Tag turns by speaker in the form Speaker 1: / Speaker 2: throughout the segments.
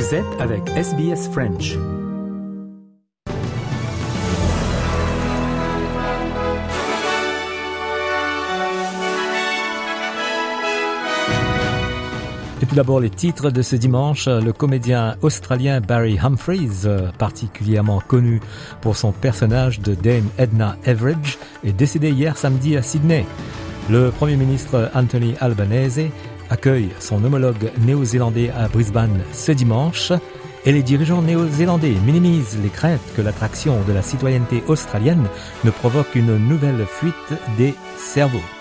Speaker 1: Vous avec SBS French. Et tout d'abord les titres de ce dimanche. Le comédien australien Barry Humphries, particulièrement connu pour son personnage de Dame Edna Everage, est décédé hier samedi à Sydney. Le Premier ministre Anthony Albanese accueille son homologue néo-zélandais à Brisbane ce dimanche et les dirigeants néo-zélandais minimisent les craintes que l'attraction de la citoyenneté australienne ne provoque une nouvelle fuite des cerveaux.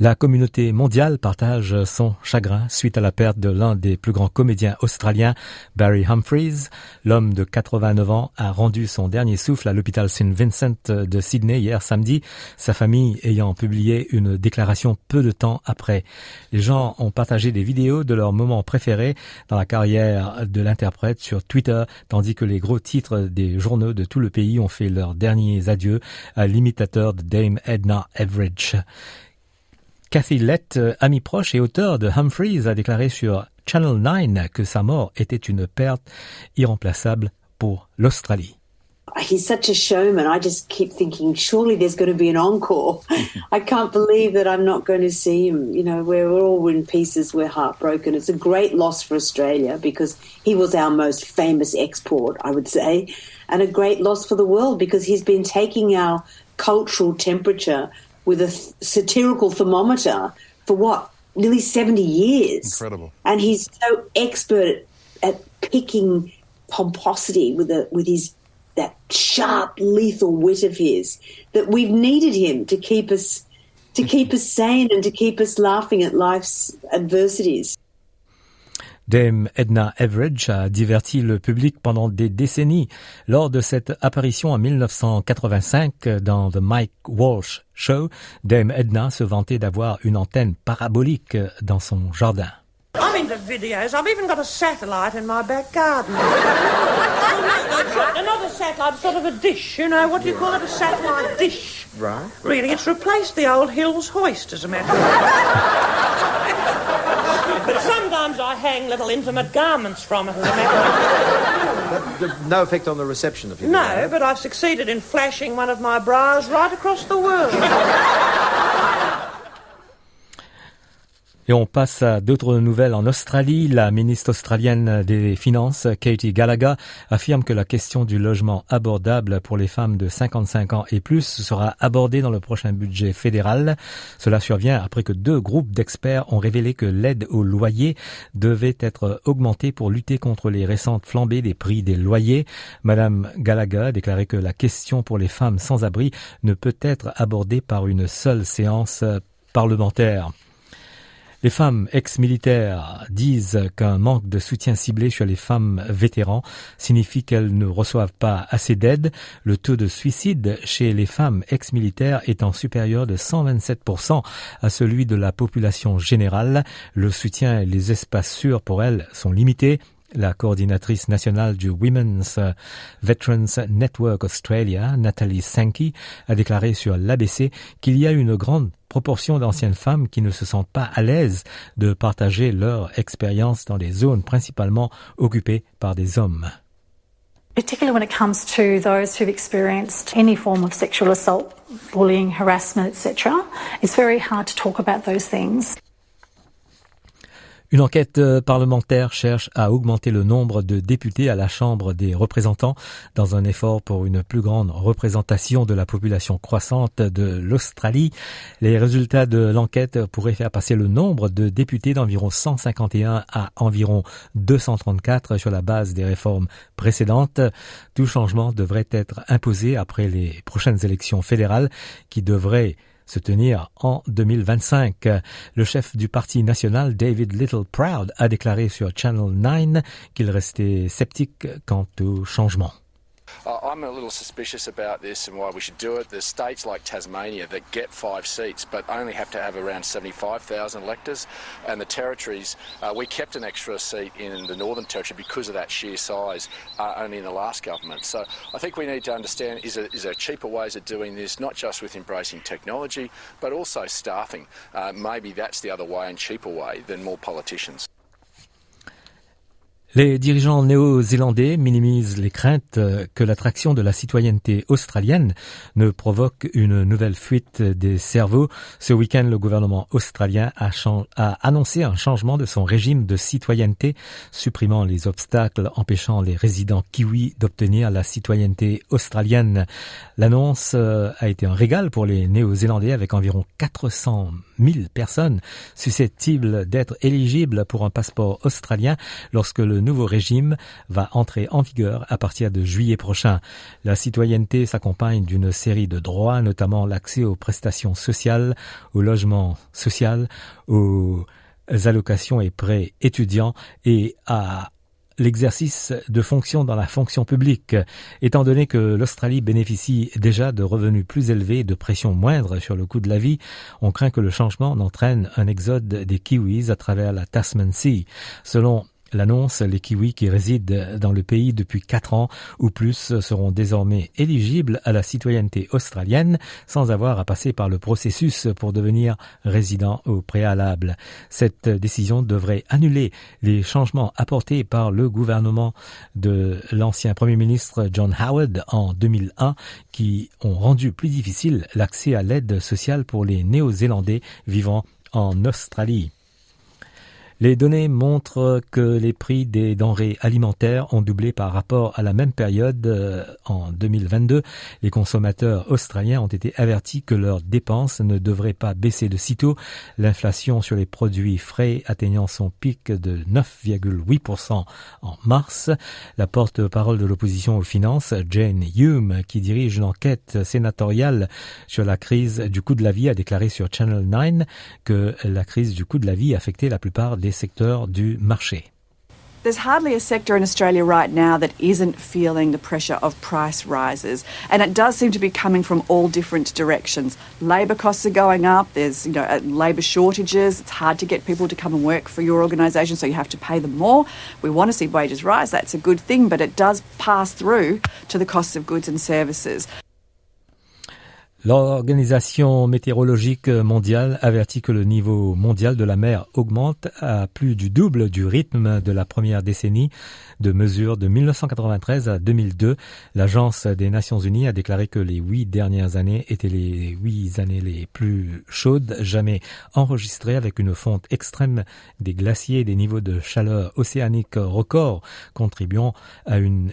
Speaker 1: La communauté mondiale partage son chagrin suite à la perte de l'un des plus grands comédiens australiens, Barry Humphries. L'homme de 89 ans a rendu son dernier souffle à l'hôpital St. Vincent de Sydney hier samedi, sa famille ayant publié une déclaration peu de temps après. Les gens ont partagé des vidéos de leurs moments préférés dans la carrière de l'interprète sur Twitter, tandis que les gros titres des journaux de tout le pays ont fait leurs derniers adieux à l'imitateur de Dame Edna Everage. Cathy Lett, ami proche et auteur de Humphreys, a déclaré sur Channel 9 que sa mort était une perte irremplaçable pour l'Australie.
Speaker 2: He's such a showman. I just keep thinking, surely there's going to be an encore. I can't believe that I'm not going to see him. You know, we're all in pieces. We're heartbroken. It's a great loss for Australia because he was our most famous export, I would say, and a great loss for the world because he's been taking our cultural temperature with a satirical thermometer for what nearly 70 years.
Speaker 3: Incredible.
Speaker 2: And he's so expert at picking pomposity with a with his that sharp, lethal wit of his that we've needed him to keep us to keep us sane and to keep us laughing at life's adversities.
Speaker 1: Dame Edna Everage a diverti le public pendant des décennies. Lors de cette apparition en 1985 dans The Mike Walsh Show, Dame Edna se vantait d'avoir une antenne parabolique dans son jardin.
Speaker 4: I'm into videos. I've even got a satellite in my back garden. Another satellite, sort of a dish, you know. What do you call it? A satellite dish.
Speaker 3: Right.
Speaker 4: Really, it's replaced the old Hills hoist, as a matter of fact. I hang little intimate garments from it, as a matter of fact.
Speaker 3: No effect on the reception of you.
Speaker 4: No, but I've succeeded in flashing one of my bras right across the world.
Speaker 1: Et on passe à d'autres nouvelles en Australie. La ministre australienne des Finances, Katie Gallagher, affirme que la question du logement abordable pour les femmes de 55 ans et plus sera abordée dans le prochain budget fédéral. Cela survient après que deux groupes d'experts ont révélé que l'aide au loyer devait être augmentée pour lutter contre les récentes flambées des prix des loyers. Madame Gallagher a déclaré que la question pour les femmes sans abri ne peut être abordée par une seule séance parlementaire. Les femmes ex-militaires disent qu'un manque de soutien ciblé sur les femmes vétérans signifie qu'elles ne reçoivent pas assez d'aide, le taux de suicide chez les femmes ex-militaires étant supérieur de 127% à celui de la population générale. Le soutien et les espaces sûrs pour elles sont limités la coordinatrice nationale du Women's Veterans Network Australia, Nathalie Sankey, a déclaré sur l'ABC qu'il y a une grande proportion d'anciennes femmes qui ne se sentent pas à l'aise de partager leur expérience dans des zones principalement occupées par des hommes.
Speaker 5: particularly when it comes to those who've experienced any form of sexual assault, bullying, harassment, etc. It's very hard to talk about those things.
Speaker 1: Une enquête euh, parlementaire cherche à augmenter le nombre de députés à la Chambre des représentants dans un effort pour une plus grande représentation de la population croissante de l'Australie. Les résultats de l'enquête pourraient faire passer le nombre de députés d'environ 151 à environ 234 sur la base des réformes précédentes. Tout changement devrait être imposé après les prochaines élections fédérales qui devraient se tenir en 2025. Le chef du Parti national, David Little Proud, a déclaré sur Channel 9 qu'il restait sceptique quant au changement.
Speaker 6: Uh, I'm
Speaker 3: a little suspicious about this and why we should do it. There's states like Tasmania that get five seats but only have to have around 75,000 electors. And the territories, uh, we kept an extra seat in the Northern Territory because of that sheer size uh, only in the last government. So I think we need to understand is there, is there cheaper ways of doing this, not just with embracing technology, but also staffing. Uh, maybe that's the other way and cheaper way than more politicians.
Speaker 1: Les dirigeants néo-zélandais minimisent les craintes que l'attraction de la citoyenneté australienne ne provoque une nouvelle fuite des cerveaux. Ce week-end, le gouvernement australien a, annoncé un changement de son régime de citoyenneté, supprimant les obstacles empêchant les résidents kiwis d'obtenir la citoyenneté australienne. L'annonce euh, a été un régal pour les néo-zélandais avec environ 400 000 personnes susceptibles d'être éligibles pour un passeport australien lorsque le nouveau régime va entrer en vigueur à partir de juillet prochain. La citoyenneté s'accompagne d'une série de droits, notamment l'accès aux prestations sociales, au logement social, aux allocations et prêts étudiants et à l'exercice de fonctions dans la fonction publique, étant donné que l'Australie bénéficie déjà de revenus plus élevés et de pression moindre sur le coût de la vie, on craint que le changement n'entraîne un exode des Kiwis à travers la Tasman Sea. Selon L'annonce, les Kiwis qui résident dans le pays depuis quatre ans ou plus seront désormais éligibles à la citoyenneté australienne sans avoir à passer par le processus pour devenir résident au préalable. Cette décision devrait annuler les changements apportés par le gouvernement de l'ancien Premier ministre John Howard en 2001 qui ont rendu plus difficile l'accès à l'aide sociale pour les Néo-Zélandais vivant en Australie. Les données montrent que les prix des denrées alimentaires ont doublé par rapport à la même période euh, en 2022. Les consommateurs australiens ont été avertis que leurs dépenses ne devraient pas baisser de sitôt. L'inflation sur les produits frais atteignant son pic de 9,8% en mars. La porte-parole de l'opposition aux finances, Jane Hume, qui dirige l'enquête sénatoriale sur la crise du coût de la vie, a déclaré sur Channel 9 que la crise du coût de la vie affectait la plupart des secteurs du marché.
Speaker 6: There's hardly a sector in Australia right now that isn't feeling the pressure of price rises, and it does seem to be coming from all different directions. Labour costs are going up. There's you know uh, labour shortages. It's hard to get people to come and work for your organisation, so you have to pay them more. We want to see wages rise. That's a good thing, but it does pass through to the costs of goods and services.
Speaker 1: L'Organisation météorologique mondiale avertit que le niveau mondial de la mer augmente à plus du double du rythme de la première décennie de mesures de 1993 à 2002. L'Agence des Nations Unies a déclaré que les huit dernières années étaient les huit années les plus chaudes jamais enregistrées avec une fonte extrême des glaciers et des niveaux de chaleur océanique records contribuant à une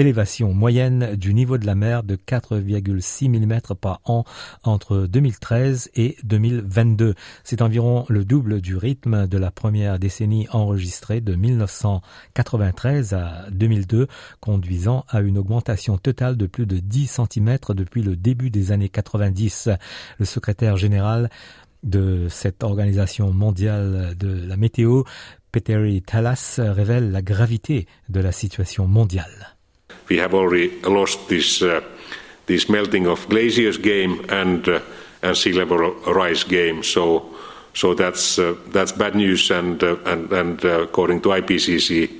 Speaker 1: élévation moyenne du niveau de la mer de 4,6 mm par an entre 2013 et 2022. C'est environ le double du rythme de la première décennie enregistrée de 1993 à 2002, conduisant à une augmentation totale de plus de 10 cm depuis le début des années 90. Le secrétaire général de cette organisation mondiale de la météo, Peter Talas, révèle la gravité de la situation mondiale.
Speaker 7: We have already lost this uh, this melting of glaciers game and uh, and sea level rise game. So so that's uh, that's bad news. And uh, and and uh, according to IPCC,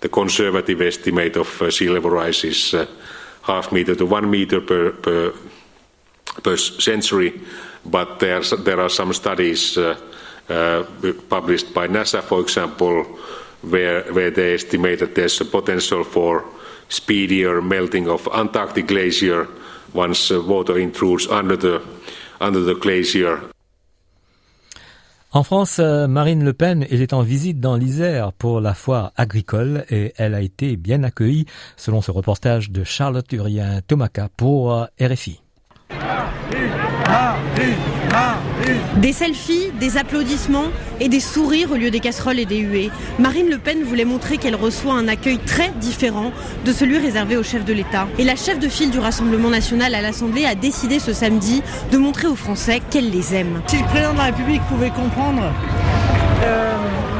Speaker 7: the conservative estimate of uh, sea level rise is half meter to one meter per per, per century. But there there are some studies published by NASA, for example, where where they estimate that there's a potential for speedier melting of Antarctic glacier once uh, water intrudes under the, under the glacier.
Speaker 1: En France, euh, Marine Le Pen est en visite dans l'Isère pour la foire agricole et elle a été bien accueillie selon ce reportage de Charlotte Urien Tomaca pour euh, RFI.
Speaker 8: Des selfies, des applaudissements et des sourires au lieu des casseroles et des huées. Marine Le Pen voulait montrer qu'elle reçoit un accueil très différent de celui réservé au chef de l'État. Et la chef de file du Rassemblement national à l'Assemblée a décidé ce samedi de montrer aux Français qu'elle les aime.
Speaker 9: Si le président de la République pouvait comprendre, euh,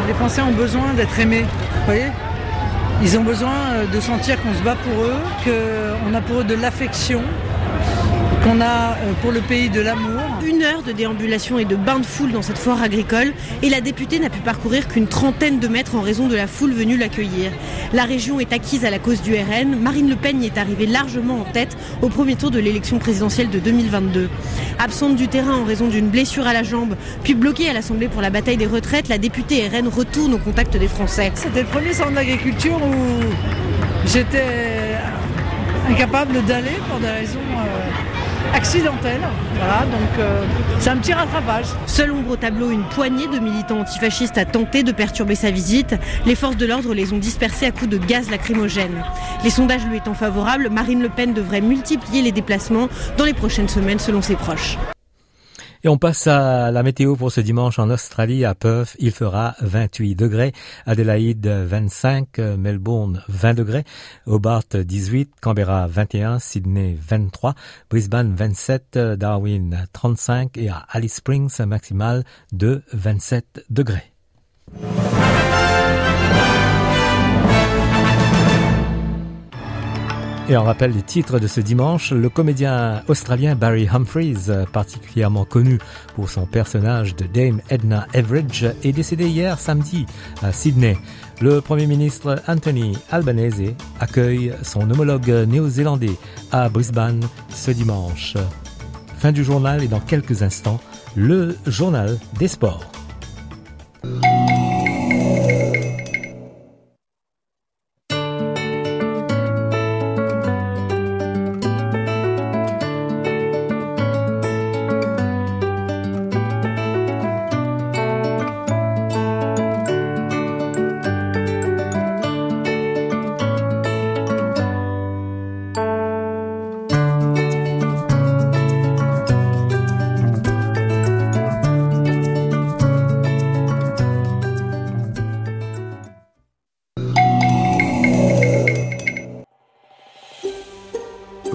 Speaker 9: les Français ont besoin d'être aimés. Vous voyez? Ils ont besoin euh, de sentir qu'on se bat pour eux, qu'on a pour eux de l'affection, qu'on a euh, pour le pays de l'amour.
Speaker 8: Une heure de déambulation et de bain de foule dans cette foire agricole et la députée n'a pu parcourir qu'une trentaine de mètres en raison de la foule venue l'accueillir. La région est acquise à la cause du RN. Marine Le Pen y est arrivée largement en tête au premier tour de l'élection présidentielle de 2022. Absente du terrain en raison d'une blessure à la jambe, puis bloquée à l'Assemblée pour la bataille des retraites, la députée RN retourne au contact des Français.
Speaker 9: C'était le premier centre d'agriculture où j'étais incapable d'aller pour des raisons euh, accidentelles. Voilà, donc euh, c'est un petit rattrapage.
Speaker 8: Seul ombre au tableau, une poignée de militants antifascistes a tenté de perturber sa visite. Les forces de l'ordre les ont dispersés à coups de gaz lacrymogène. Les sondages lui étant favorables, Marine Le Pen devrait multiplier les déplacements dans les prochaines semaines selon ses proches.
Speaker 1: Et on passe à la météo pour ce dimanche en Australie. À Perth, il fera 28 degrés. Adélaïde, 25. Melbourne, 20 degrés. Hobart, 18. Canberra, 21. Sydney, 23. Brisbane, 27. Darwin, 35. Et à Alice Springs, maximal de 27 degrés. Et on rappelle les titres de ce dimanche. Le comédien australien Barry Humphries, particulièrement connu pour son personnage de Dame Edna Everidge, est décédé hier samedi à Sydney. Le Premier ministre Anthony Albanese accueille son homologue néo-zélandais à Brisbane ce dimanche. Fin du journal et dans quelques instants, le journal des sports.